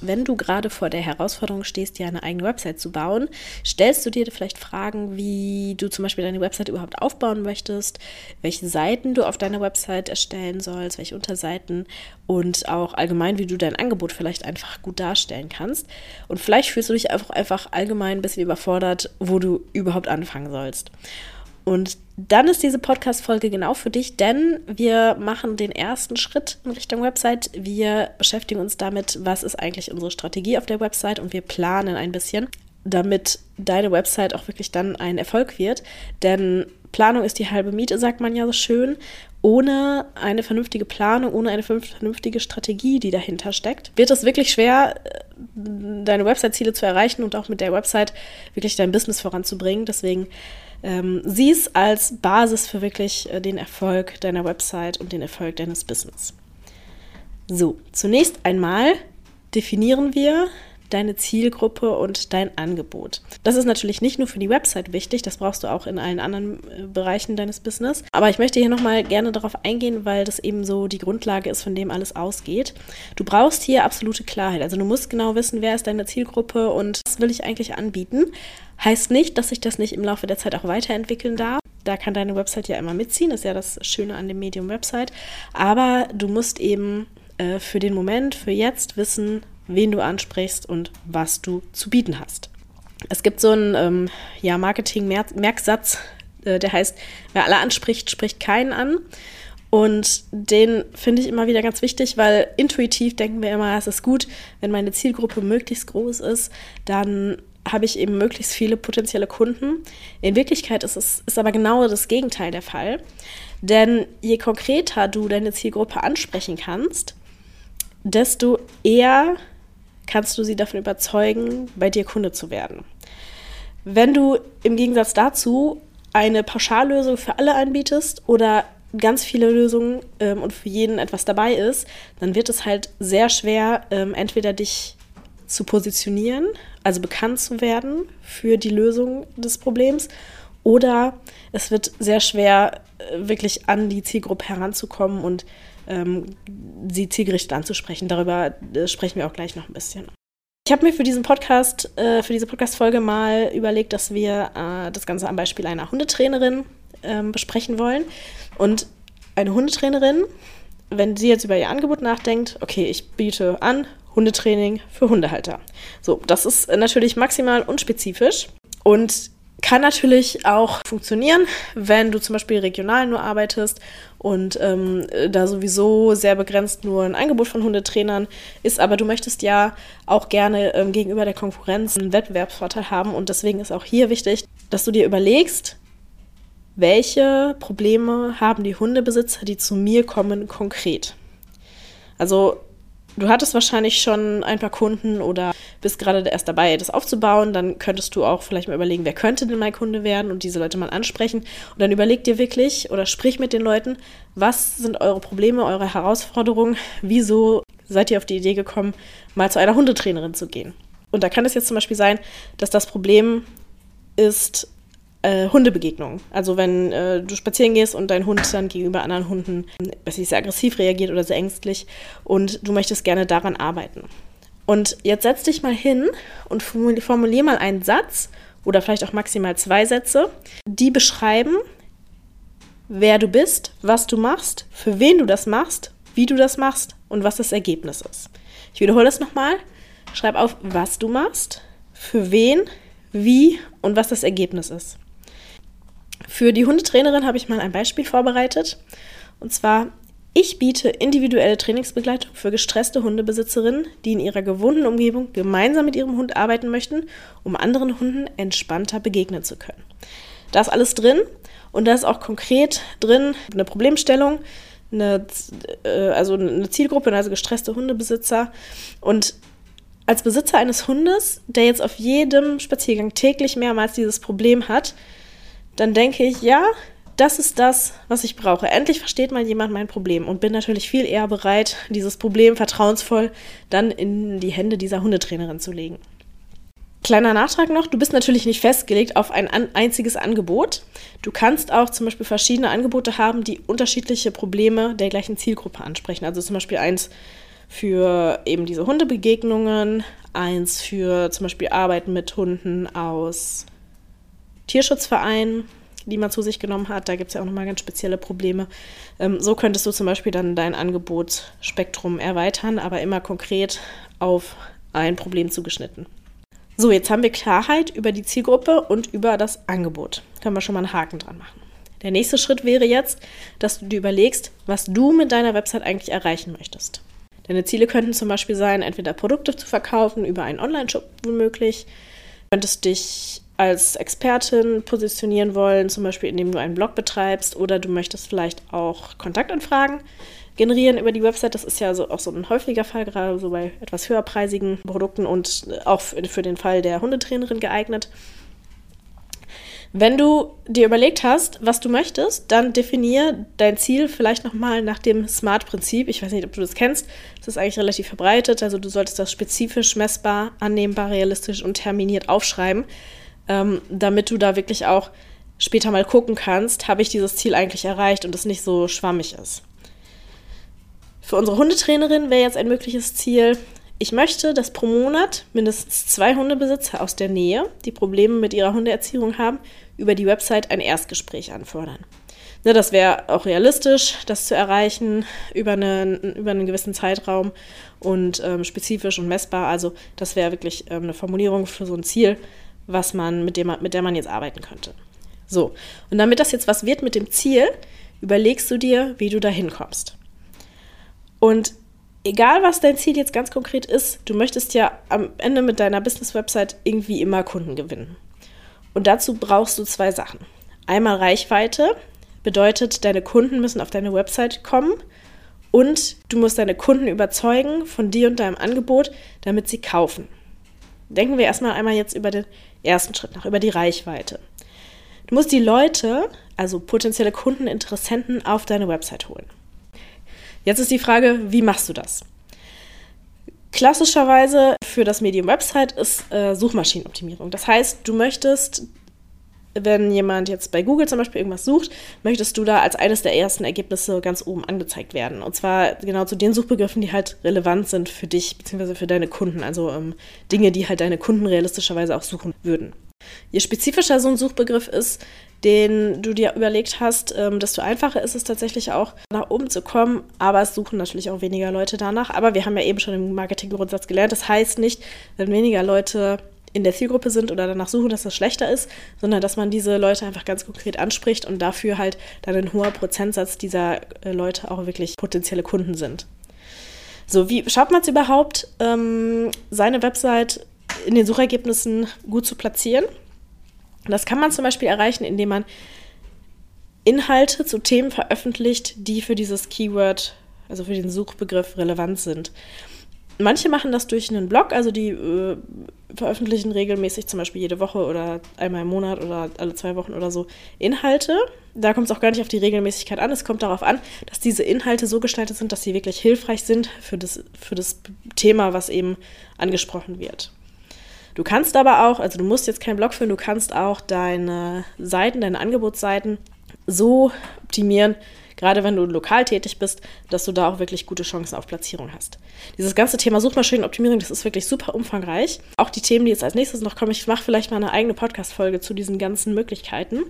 Wenn du gerade vor der Herausforderung stehst, dir eine eigene Website zu bauen, stellst du dir vielleicht Fragen, wie du zum Beispiel deine Website überhaupt aufbauen möchtest, welche Seiten du auf deiner Website erstellen sollst, welche Unterseiten und auch allgemein, wie du dein Angebot vielleicht einfach gut darstellen kannst. Und vielleicht fühlst du dich einfach, einfach allgemein ein bisschen überfordert, wo du überhaupt anfangen sollst. Und dann ist diese Podcast-Folge genau für dich, denn wir machen den ersten Schritt in Richtung Website. Wir beschäftigen uns damit, was ist eigentlich unsere Strategie auf der Website und wir planen ein bisschen, damit deine Website auch wirklich dann ein Erfolg wird. Denn Planung ist die halbe Miete, sagt man ja so schön. Ohne eine vernünftige Planung, ohne eine vernünftige Strategie, die dahinter steckt, wird es wirklich schwer, deine Website-Ziele zu erreichen und auch mit der Website wirklich dein Business voranzubringen. Deswegen ähm, sieh es als Basis für wirklich äh, den Erfolg deiner Website und den Erfolg deines Business. So, zunächst einmal definieren wir deine Zielgruppe und dein Angebot. Das ist natürlich nicht nur für die Website wichtig, das brauchst du auch in allen anderen äh, Bereichen deines Business. Aber ich möchte hier nochmal gerne darauf eingehen, weil das eben so die Grundlage ist, von dem alles ausgeht. Du brauchst hier absolute Klarheit. Also du musst genau wissen, wer ist deine Zielgruppe und was will ich eigentlich anbieten. Heißt nicht, dass sich das nicht im Laufe der Zeit auch weiterentwickeln darf. Da kann deine Website ja immer mitziehen, ist ja das Schöne an dem Medium Website. Aber du musst eben äh, für den Moment, für jetzt wissen, wen du ansprichst und was du zu bieten hast. Es gibt so einen ähm, ja, Marketing-Merksatz, äh, der heißt, wer alle anspricht, spricht keinen an. Und den finde ich immer wieder ganz wichtig, weil intuitiv denken wir immer, es ist gut, wenn meine Zielgruppe möglichst groß ist, dann habe ich eben möglichst viele potenzielle Kunden. In Wirklichkeit ist es ist aber genau das Gegenteil der Fall. Denn je konkreter du deine Zielgruppe ansprechen kannst, desto eher kannst du sie davon überzeugen, bei dir Kunde zu werden. Wenn du im Gegensatz dazu eine Pauschallösung für alle anbietest oder ganz viele Lösungen ähm, und für jeden etwas dabei ist, dann wird es halt sehr schwer, ähm, entweder dich zu positionieren, also bekannt zu werden für die Lösung des Problems, oder es wird sehr schwer, äh, wirklich an die Zielgruppe heranzukommen und ähm, sie zielgerichtet anzusprechen. Darüber äh, sprechen wir auch gleich noch ein bisschen. Ich habe mir für diesen Podcast, äh, für diese Podcast-Folge mal überlegt, dass wir äh, das Ganze am Beispiel einer Hundetrainerin ähm, besprechen wollen. Und eine Hundetrainerin, wenn sie jetzt über ihr Angebot nachdenkt, okay, ich biete an Hundetraining für Hundehalter. So, das ist natürlich maximal unspezifisch und kann natürlich auch funktionieren, wenn du zum Beispiel regional nur arbeitest und ähm, da sowieso sehr begrenzt nur ein Angebot von Hundetrainern ist, aber du möchtest ja auch gerne ähm, gegenüber der Konkurrenz einen Wettbewerbsvorteil haben und deswegen ist auch hier wichtig, dass du dir überlegst, welche Probleme haben die Hundebesitzer, die zu mir kommen, konkret. Also du hattest wahrscheinlich schon ein paar Kunden oder bist gerade erst dabei, das aufzubauen, dann könntest du auch vielleicht mal überlegen, wer könnte denn mein Kunde werden und diese Leute mal ansprechen. Und dann überleg dir wirklich oder sprich mit den Leuten, was sind eure Probleme, eure Herausforderungen, wieso seid ihr auf die Idee gekommen, mal zu einer Hundetrainerin zu gehen. Und da kann es jetzt zum Beispiel sein, dass das Problem ist, äh, Hundebegegnungen. Also wenn äh, du spazieren gehst und dein Hund dann gegenüber anderen Hunden weiß ich, sehr aggressiv reagiert oder sehr ängstlich und du möchtest gerne daran arbeiten. Und jetzt setz dich mal hin und formulier mal einen Satz oder vielleicht auch maximal zwei Sätze, die beschreiben, wer du bist, was du machst, für wen du das machst, wie du das machst und was das Ergebnis ist. Ich wiederhole das nochmal. Schreib auf, was du machst, für wen, wie und was das Ergebnis ist. Für die Hundetrainerin habe ich mal ein Beispiel vorbereitet. Und zwar, ich biete individuelle Trainingsbegleitung für gestresste Hundebesitzerinnen, die in ihrer gewohnten Umgebung gemeinsam mit ihrem Hund arbeiten möchten, um anderen Hunden entspannter begegnen zu können. Da ist alles drin und da ist auch konkret drin eine Problemstellung, eine, äh, also eine Zielgruppe, also gestresste Hundebesitzer. Und als Besitzer eines Hundes, der jetzt auf jedem Spaziergang täglich mehrmals dieses Problem hat, dann denke ich, ja, das ist das, was ich brauche. Endlich versteht mal jemand mein Problem und bin natürlich viel eher bereit, dieses Problem vertrauensvoll dann in die Hände dieser Hundetrainerin zu legen. Kleiner Nachtrag noch, du bist natürlich nicht festgelegt auf ein einziges Angebot. Du kannst auch zum Beispiel verschiedene Angebote haben, die unterschiedliche Probleme der gleichen Zielgruppe ansprechen. Also zum Beispiel eins für eben diese Hundebegegnungen, eins für zum Beispiel Arbeiten mit Hunden aus Tierschutzvereinen, die man zu sich genommen hat. Da gibt es ja auch nochmal ganz spezielle Probleme. Ähm, so könntest du zum Beispiel dann dein Angebotsspektrum erweitern, aber immer konkret auf ein Problem zugeschnitten. So, jetzt haben wir Klarheit über die Zielgruppe und über das Angebot. Können wir schon mal einen Haken dran machen. Der nächste Schritt wäre jetzt, dass du dir überlegst, was du mit deiner Website eigentlich erreichen möchtest. Deine Ziele könnten zum Beispiel sein, entweder Produkte zu verkaufen über einen Online-Shop womöglich. Du könntest dich als Expertin positionieren wollen, zum Beispiel indem du einen Blog betreibst oder du möchtest vielleicht auch Kontaktanfragen generieren über die Website. Das ist ja so, auch so ein häufiger Fall, gerade so bei etwas höherpreisigen Produkten und auch für den Fall der Hundetrainerin geeignet. Wenn du dir überlegt hast, was du möchtest, dann definier dein Ziel vielleicht nochmal nach dem SMART-Prinzip. Ich weiß nicht, ob du das kennst. Das ist eigentlich relativ verbreitet. Also du solltest das spezifisch, messbar, annehmbar, realistisch und terminiert aufschreiben, ähm, damit du da wirklich auch später mal gucken kannst, habe ich dieses Ziel eigentlich erreicht und es nicht so schwammig ist. Für unsere Hundetrainerin wäre jetzt ein mögliches Ziel, ich möchte, dass pro Monat mindestens zwei Hundebesitzer aus der Nähe, die Probleme mit ihrer Hundeerziehung haben, über die Website ein Erstgespräch anfordern. Ne, das wäre auch realistisch, das zu erreichen über, eine, über einen gewissen Zeitraum und ähm, spezifisch und messbar. Also das wäre wirklich ähm, eine Formulierung für so ein Ziel, was man mit, dem, mit der man jetzt arbeiten könnte. So, und damit das jetzt was wird mit dem Ziel, überlegst du dir, wie du da hinkommst. Und egal, was dein Ziel jetzt ganz konkret ist, du möchtest ja am Ende mit deiner Business-Website irgendwie immer Kunden gewinnen. Und dazu brauchst du zwei Sachen. Einmal Reichweite, bedeutet, deine Kunden müssen auf deine Website kommen und du musst deine Kunden überzeugen von dir und deinem Angebot, damit sie kaufen. Denken wir erstmal einmal jetzt über den ersten Schritt nach, über die Reichweite. Du musst die Leute, also potenzielle Kunden, Interessenten, auf deine Website holen. Jetzt ist die Frage, wie machst du das? Klassischerweise für das Medium Website ist äh, Suchmaschinenoptimierung. Das heißt, du möchtest, wenn jemand jetzt bei Google zum Beispiel irgendwas sucht, möchtest du da als eines der ersten Ergebnisse ganz oben angezeigt werden. Und zwar genau zu den Suchbegriffen, die halt relevant sind für dich bzw. für deine Kunden. Also ähm, Dinge, die halt deine Kunden realistischerweise auch suchen würden. Je spezifischer so ein Suchbegriff ist, den du dir überlegt hast, ähm, desto einfacher ist es tatsächlich auch, nach oben zu kommen. Aber es suchen natürlich auch weniger Leute danach. Aber wir haben ja eben schon im Marketinggrundsatz gelernt, das heißt nicht, wenn weniger Leute in der Zielgruppe sind oder danach suchen, dass das schlechter ist, sondern dass man diese Leute einfach ganz konkret anspricht und dafür halt dann ein hoher Prozentsatz dieser äh, Leute auch wirklich potenzielle Kunden sind. So, wie schafft man es überhaupt, ähm, seine Website in den Suchergebnissen gut zu platzieren? Das kann man zum Beispiel erreichen, indem man Inhalte zu Themen veröffentlicht, die für dieses Keyword, also für den Suchbegriff relevant sind. Manche machen das durch einen Blog, also die äh, veröffentlichen regelmäßig zum Beispiel jede Woche oder einmal im Monat oder alle zwei Wochen oder so Inhalte. Da kommt es auch gar nicht auf die Regelmäßigkeit an. Es kommt darauf an, dass diese Inhalte so gestaltet sind, dass sie wirklich hilfreich sind für das, für das Thema, was eben angesprochen wird. Du kannst aber auch, also du musst jetzt keinen Blog führen, du kannst auch deine Seiten, deine Angebotsseiten so optimieren, gerade wenn du lokal tätig bist, dass du da auch wirklich gute Chancen auf Platzierung hast. Dieses ganze Thema Suchmaschinenoptimierung, das ist wirklich super umfangreich. Auch die Themen, die jetzt als nächstes noch kommen, ich mache vielleicht mal eine eigene Podcast-Folge zu diesen ganzen Möglichkeiten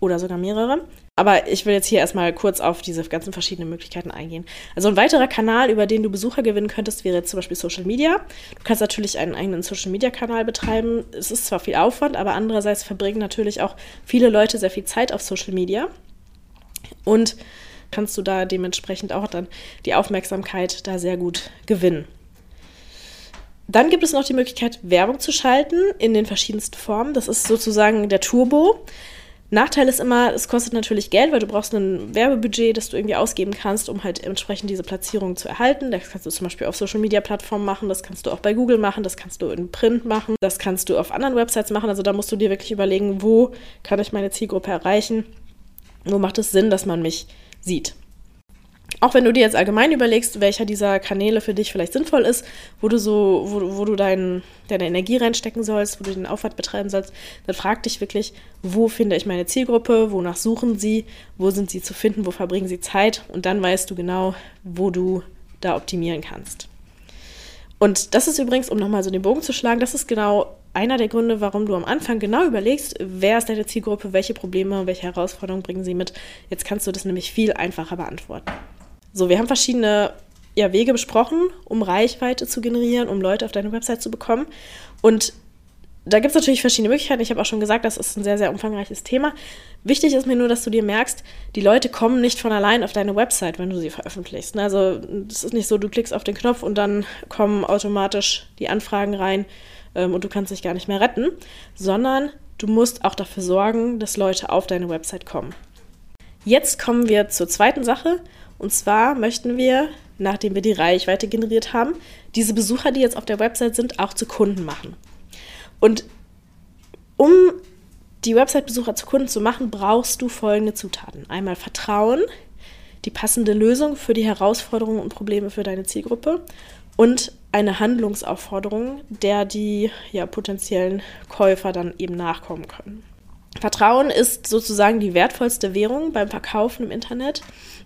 oder sogar mehrere. Aber ich will jetzt hier erstmal kurz auf diese ganzen verschiedenen Möglichkeiten eingehen. Also ein weiterer Kanal, über den du Besucher gewinnen könntest, wäre jetzt zum Beispiel Social Media. Du kannst natürlich einen eigenen Social Media Kanal betreiben. Es ist zwar viel Aufwand, aber andererseits verbringen natürlich auch viele Leute sehr viel Zeit auf Social Media. Und kannst du da dementsprechend auch dann die Aufmerksamkeit da sehr gut gewinnen. Dann gibt es noch die Möglichkeit, Werbung zu schalten in den verschiedensten Formen. Das ist sozusagen der Turbo. Nachteil ist immer, es kostet natürlich Geld, weil du brauchst ein Werbebudget, das du irgendwie ausgeben kannst, um halt entsprechend diese Platzierung zu erhalten. Das kannst du zum Beispiel auf Social Media Plattformen machen, das kannst du auch bei Google machen, das kannst du in Print machen, das kannst du auf anderen Websites machen. Also da musst du dir wirklich überlegen, wo kann ich meine Zielgruppe erreichen, wo macht es Sinn, dass man mich sieht. auch wenn du dir jetzt allgemein überlegst, welcher dieser Kanäle für dich vielleicht sinnvoll ist, wo du so, wo, wo du dein, deine Energie reinstecken sollst, wo du den Aufwand betreiben sollst, dann frag dich wirklich, wo finde ich meine Zielgruppe, wonach suchen sie, wo sind sie zu finden, wo verbringen sie Zeit und dann weißt du genau, wo du da optimieren kannst. Und das ist übrigens, um nochmal so den Bogen zu schlagen, das ist genau einer der Gründe, warum du am Anfang genau überlegst, wer ist deine Zielgruppe, welche Probleme, welche Herausforderungen bringen sie mit. Jetzt kannst du das nämlich viel einfacher beantworten. So, wir haben verschiedene ja, Wege besprochen, um Reichweite zu generieren, um Leute auf deine Website zu bekommen. Und da gibt es natürlich verschiedene Möglichkeiten. Ich habe auch schon gesagt, das ist ein sehr, sehr umfangreiches Thema. Wichtig ist mir nur, dass du dir merkst, die Leute kommen nicht von allein auf deine Website, wenn du sie veröffentlichst. Also es ist nicht so, du klickst auf den Knopf und dann kommen automatisch die Anfragen rein ähm, und du kannst dich gar nicht mehr retten, sondern du musst auch dafür sorgen, dass Leute auf deine Website kommen. Jetzt kommen wir zur zweiten Sache und zwar möchten wir, nachdem wir die Reichweite generiert haben, diese Besucher, die jetzt auf der Website sind, auch zu Kunden machen. Und um die Website-Besucher zu Kunden zu machen, brauchst du folgende Zutaten. Einmal Vertrauen, die passende Lösung für die Herausforderungen und Probleme für deine Zielgruppe und eine Handlungsaufforderung, der die ja, potenziellen Käufer dann eben nachkommen können. Vertrauen ist sozusagen die wertvollste Währung beim Verkaufen im Internet,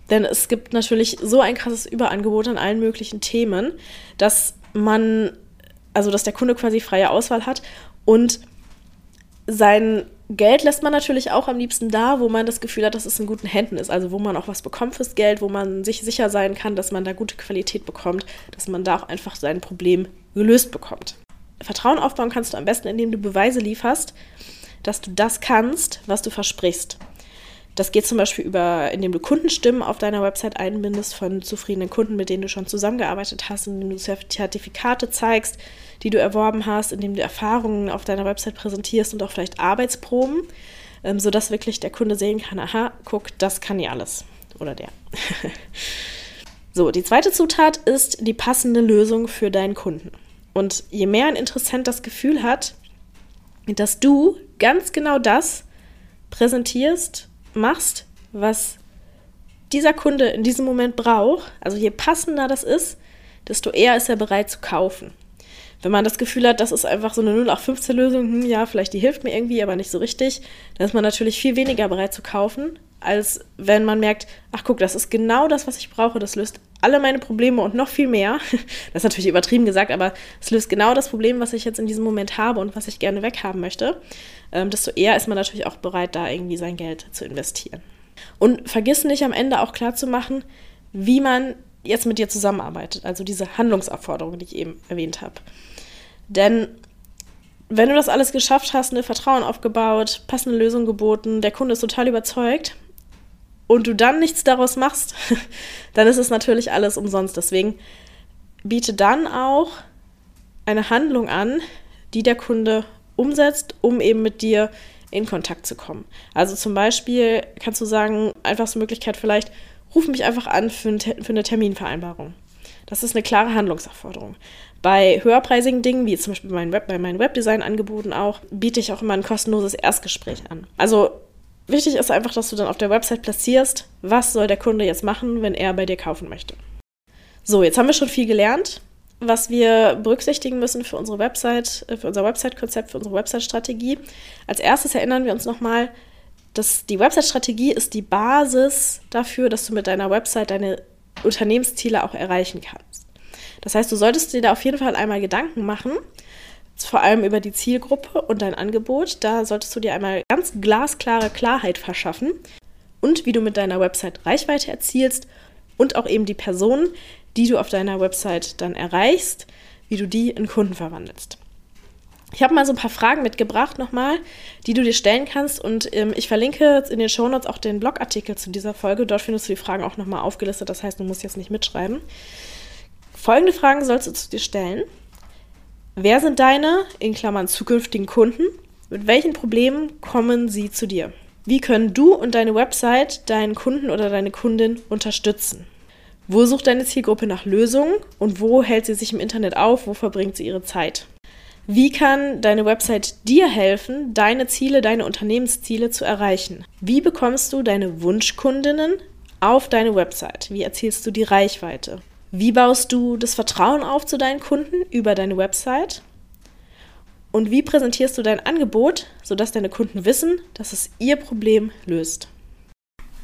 denn es gibt natürlich so ein krasses Überangebot an allen möglichen Themen, dass man, also dass der Kunde quasi freie Auswahl hat und sein Geld lässt man natürlich auch am liebsten da, wo man das Gefühl hat, dass es in guten Händen ist. Also wo man auch was bekommt fürs Geld, wo man sich sicher sein kann, dass man da gute Qualität bekommt, dass man da auch einfach sein Problem gelöst bekommt. Vertrauen aufbauen kannst du am besten, indem du Beweise lieferst, dass du das kannst, was du versprichst. Das geht zum Beispiel über, indem du Kundenstimmen auf deiner Website einbindest von zufriedenen Kunden, mit denen du schon zusammengearbeitet hast, indem du Zertifikate zeigst, die du erworben hast, indem du Erfahrungen auf deiner Website präsentierst und auch vielleicht Arbeitsproben, ähm, sodass wirklich der Kunde sehen kann, aha, guck, das kann ja alles. Oder der. so, die zweite Zutat ist die passende Lösung für deinen Kunden. Und je mehr ein Interessent das Gefühl hat, dass du ganz genau das präsentierst, machst, was dieser Kunde in diesem Moment braucht, also je passender das ist, desto eher ist er bereit zu kaufen. Wenn man das Gefühl hat, das ist einfach so eine 0815-Lösung, hm, ja, vielleicht die hilft mir irgendwie, aber nicht so richtig, dann ist man natürlich viel weniger bereit zu kaufen, als wenn man merkt, ach guck, das ist genau das, was ich brauche, das löst alle meine Probleme und noch viel mehr. Das ist natürlich übertrieben gesagt, aber es löst genau das Problem, was ich jetzt in diesem Moment habe und was ich gerne weghaben möchte. Ähm, desto eher ist man natürlich auch bereit, da irgendwie sein Geld zu investieren. Und vergiss nicht am Ende auch klar zu machen, wie man jetzt mit dir zusammenarbeitet. Also diese Handlungsaufforderung, die ich eben erwähnt habe. Denn wenn du das alles geschafft hast, eine Vertrauen aufgebaut, passende Lösung geboten, der Kunde ist total überzeugt und du dann nichts daraus machst, dann ist es natürlich alles umsonst. Deswegen biete dann auch eine Handlung an, die der Kunde umsetzt, um eben mit dir in Kontakt zu kommen. Also zum Beispiel kannst du sagen, einfachste Möglichkeit vielleicht, ruf mich einfach an für, ein, für eine Terminvereinbarung. Das ist eine klare Handlungsaufforderung. Bei höherpreisigen Dingen, wie zum Beispiel bei meinen, Web, bei meinen Webdesign-Angeboten auch, biete ich auch immer ein kostenloses Erstgespräch an. Also wichtig ist einfach, dass du dann auf der Website platzierst, was soll der Kunde jetzt machen, wenn er bei dir kaufen möchte. So, jetzt haben wir schon viel gelernt, was wir berücksichtigen müssen für unsere Website, äh, für unser Website-Konzept, für unsere Website-Strategie. Als erstes erinnern wir uns nochmal, dass die Website-Strategie ist die Basis dafür, dass du mit deiner Website deine Unternehmensziele auch erreichen kannst. Das heißt, du solltest dir da auf jeden Fall einmal Gedanken machen, vor allem über die Zielgruppe und dein Angebot. Da solltest du dir einmal ganz glasklare Klarheit verschaffen und wie du mit deiner Website Reichweite erzielst und auch eben die Personen, die du auf deiner Website dann erreichst, wie du die in Kunden verwandelst. Ich habe mal so ein paar Fragen mitgebracht nochmal, die du dir stellen kannst und ähm, ich verlinke in den Shownotes auch den Blogartikel zu dieser Folge. Dort findest du die Fragen auch nochmal aufgelistet, das heißt, du musst jetzt nicht mitschreiben. Folgende Fragen sollst du zu dir stellen. Wer sind deine, in Klammern zukünftigen Kunden? Mit welchen Problemen kommen sie zu dir? Wie können du und deine Website deinen Kunden oder deine Kundin unterstützen? Wo sucht deine Zielgruppe nach Lösungen und wo hält sie sich im Internet auf? Wo verbringt sie ihre Zeit? Wie kann deine Website dir helfen, deine Ziele, deine Unternehmensziele zu erreichen? Wie bekommst du deine Wunschkundinnen auf deine Website? Wie erzielst du die Reichweite? Wie baust du das Vertrauen auf zu deinen Kunden über deine Website? Und wie präsentierst du dein Angebot, sodass deine Kunden wissen, dass es ihr Problem löst?